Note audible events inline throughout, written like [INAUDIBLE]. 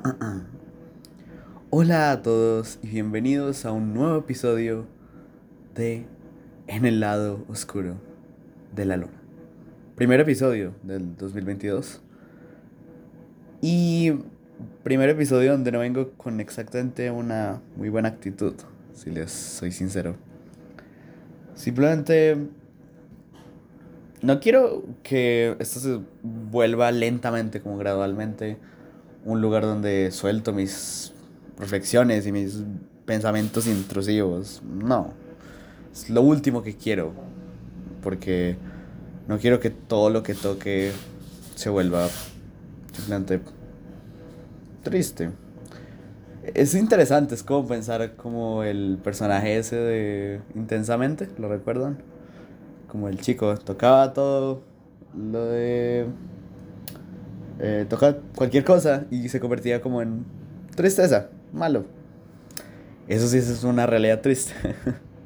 [CLEARS THROAT] Hola a todos y bienvenidos a un nuevo episodio de En el lado oscuro de la luna. Primer episodio del 2022. Y primer episodio donde no vengo con exactamente una muy buena actitud, si les soy sincero. Simplemente no quiero que esto se vuelva lentamente, como gradualmente, un lugar donde suelto mis reflexiones y mis pensamientos intrusivos. No. Es lo último que quiero. Porque no quiero que todo lo que toque se vuelva simplemente triste. Es interesante, es como pensar como el personaje ese de Intensamente, ¿lo recuerdan? Como el chico tocaba todo lo de eh, toca cualquier cosa y se convertía como en tristeza, malo. Eso sí es una realidad triste.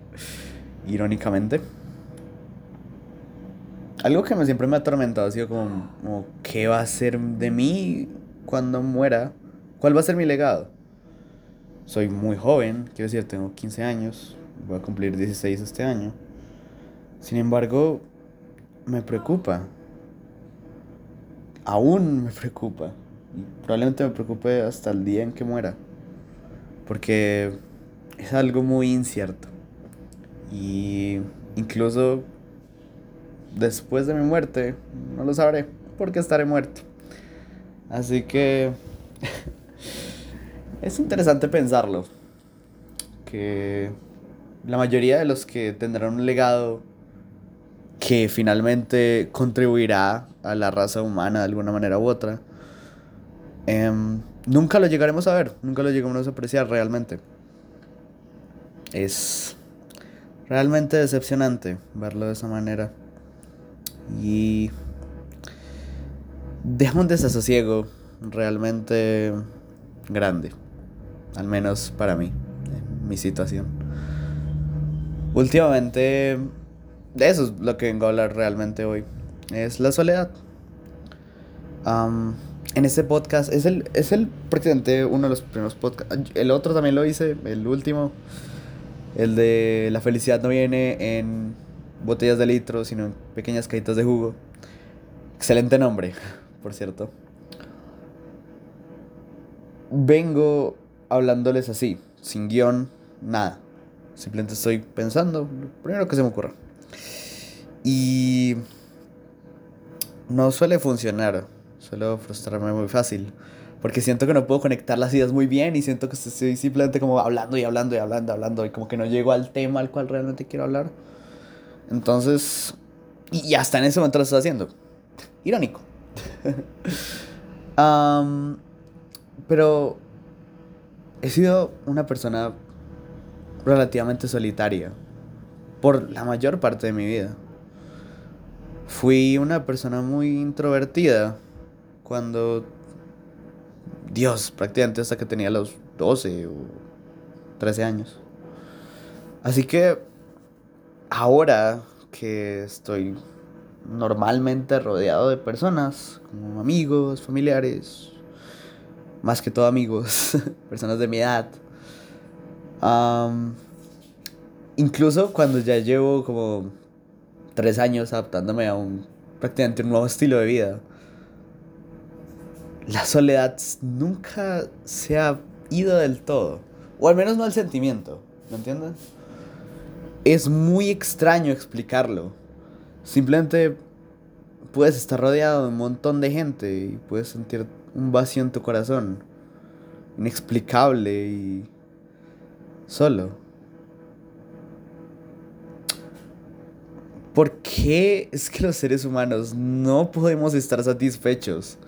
[LAUGHS] Irónicamente. Algo que me, siempre me ha atormentado ha sido como, como, ¿qué va a ser de mí cuando muera? ¿Cuál va a ser mi legado? Soy muy joven, quiero decir, tengo 15 años, voy a cumplir 16 este año. Sin embargo, me preocupa aún me preocupa. Probablemente me preocupe hasta el día en que muera. Porque es algo muy incierto. Y incluso después de mi muerte, no lo sabré, porque estaré muerto. Así que [LAUGHS] es interesante pensarlo. Que la mayoría de los que tendrán un legado que finalmente contribuirá a la raza humana de alguna manera u otra, em, nunca lo llegaremos a ver, nunca lo llegaremos a apreciar realmente. Es realmente decepcionante verlo de esa manera. Y deja un desasosiego realmente grande, al menos para mí, en mi situación. Últimamente de eso es lo que vengo a hablar realmente hoy. Es la soledad. en este podcast es el, es el prácticamente uno de los primeros podcasts. El otro también lo hice, el último. El de la felicidad no viene en botellas de litro, sino en pequeñas cajitas de jugo. Excelente nombre, [LAUGHS] por cierto. Vengo hablándoles así, sin guion, nada. Simplemente estoy pensando primero que se me ocurra. Y no suele funcionar, suelo frustrarme muy fácil. Porque siento que no puedo conectar las ideas muy bien y siento que estoy simplemente como hablando y hablando y hablando, y hablando y como que no llego al tema al cual realmente quiero hablar. Entonces, y, hasta en ese momento lo estoy haciendo. Irónico. [LAUGHS] pero he sido una persona relativamente solitaria por la mayor parte de mi vida. Fui una persona muy introvertida cuando... Dios, prácticamente hasta que tenía los 12 o 13 años. Así que ahora que estoy normalmente rodeado de personas, como amigos, familiares, más que todo amigos, [LAUGHS] personas de mi edad. incluso cuando ya llevo como tres años adaptándome a un prácticamente un nuevo estilo de vida. La soledad nunca se ha ido del todo, o al menos no el sentimiento, ¿me entiendes? Es muy extraño explicarlo. Simplemente puedes estar rodeado de un montón de gente y puedes sentir un vacío en tu corazón, inexplicable y solo. ¿Por qué es que los seres humanos no podemos estar satisfechos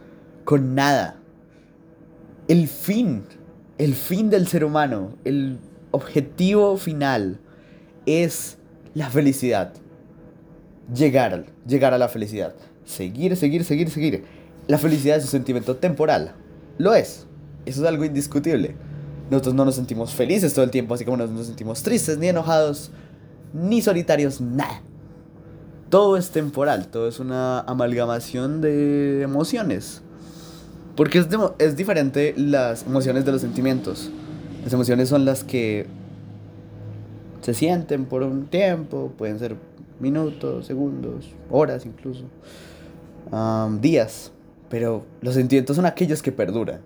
con nada? El fin, el fin del ser humano, el objetivo final es la felicidad. Llegar, llegar a la felicidad. Seguir, seguir, seguir, seguir. La felicidad es un sentimiento temporal. Lo es. Eso es algo indiscutible. Nosotros no nos sentimos felices todo el tiempo, así como no nos sentimos tristes, ni enojados, ni solitarios, nada todo es temporal, todo es una amalgamación de emociones. Porque es, es diferente las emociones de los sentimientos. Las emociones son las que se sienten por un tiempo, pueden ser minutos, segundos, horas incluso, días, pero los sentimientos son aquellos que perduran.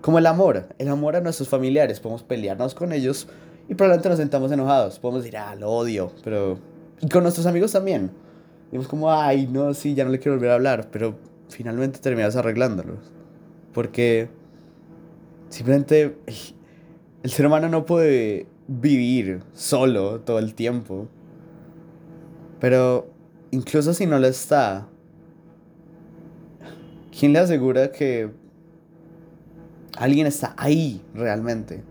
Como el amor, el amor a nuestros familiares, podemos pelearnos con ellos y probablemente nos sentamos enojados, podemos decir, ah, lo odio, pero... Y con nuestros amigos también. Dimos como, ay, no, sí, ya no le quiero volver a hablar, pero finalmente terminas arreglándolos. Porque simplemente el ser humano no puede vivir solo todo el tiempo. Pero incluso si no lo está, ¿quién le asegura que alguien está ahí realmente?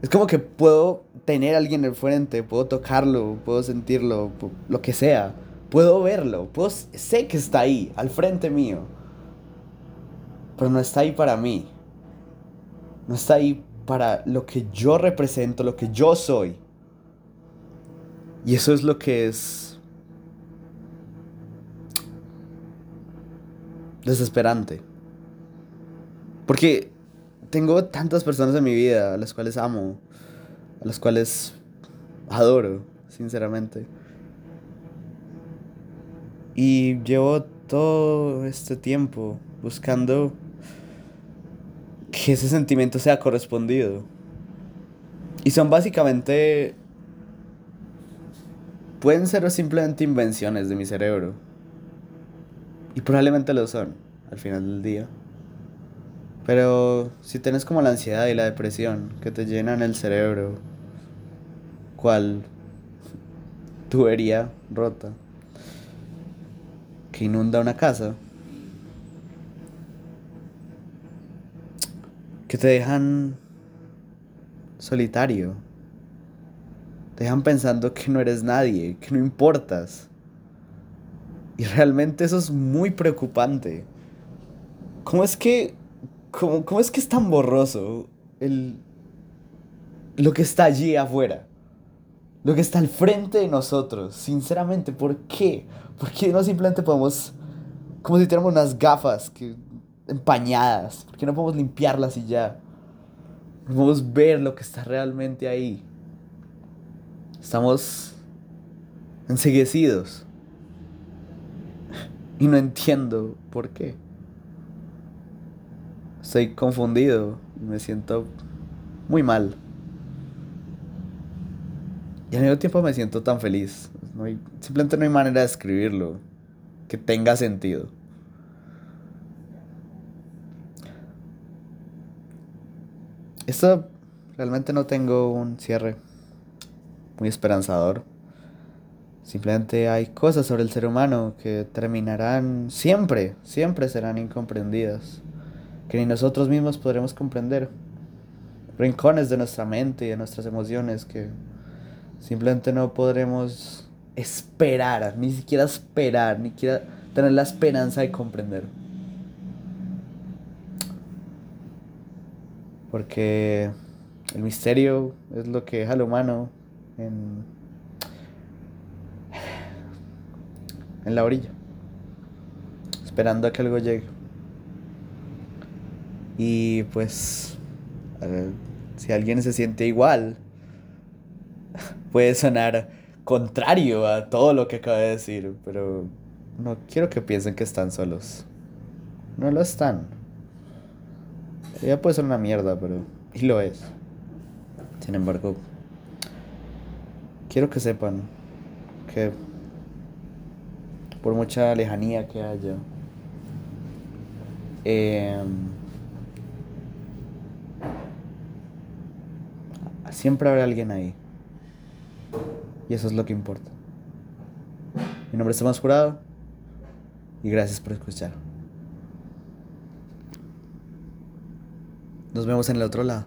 Es como que puedo tener a alguien enfrente, puedo tocarlo, puedo sentirlo, lo que sea. Puedo verlo, puedo, sé que está ahí, al frente mío. Pero no está ahí para mí. No está ahí para lo que yo represento, lo que yo soy. Y eso es lo que es desesperante. Porque tengo tantas personas en mi vida a las cuales amo, a las cuales adoro, sinceramente. Y llevo todo este tiempo buscando que ese sentimiento sea correspondido. Y son básicamente... Pueden ser simplemente invenciones de mi cerebro. Y probablemente lo son, al final del día. Pero si tienes como la ansiedad y la depresión que te llenan el cerebro, cual tubería rota que inunda una casa, que te dejan solitario, te dejan pensando que no eres nadie, que no importas. Y realmente eso es muy preocupante. ¿Cómo es que. Cómo, cómo es que es tan borroso el, lo que está allí afuera? Lo que está al frente de nosotros. Sinceramente, ¿por qué? ¿Por qué no simplemente podemos. Como si tuviéramos unas gafas que, empañadas? ¿Por qué no podemos limpiarlas y ya? Podemos ver lo que está realmente ahí. Estamos enseguecidos. Y no entiendo por qué. Estoy confundido y me siento muy mal. Y al mismo tiempo me siento tan feliz. simplemente no hay manera de escribirlo que tenga sentido. Esto realmente no tengo un cierre muy esperanzador. Simplemente hay cosas sobre el ser humano que terminarán siempre, siempre serán incomprendidas, que ni nosotros mismos podremos comprender. Rincones de nuestra mente y de nuestras emociones que simplemente no podremos esperar, ni siquiera esperar, ni siquiera tener la esperanza de comprender. Porque el misterio es lo que deja al humano en en la orilla, esperando a que algo llegue. Y pues, si alguien se siente igual, [LAUGHS] puede sonar contrario a todo lo que acabo de decir, pero no quiero que piensen que están solos. No lo están. Ya puede ser una mierda, pero... Y lo es. Sin embargo, quiero que sepan que por mucha lejanía que haya. Em, siempre habrá alguien ahí. Y eso es lo que importa. Mi nombre es Tomás Jurado y gracias por escuchar. Nos vemos en el otro lado.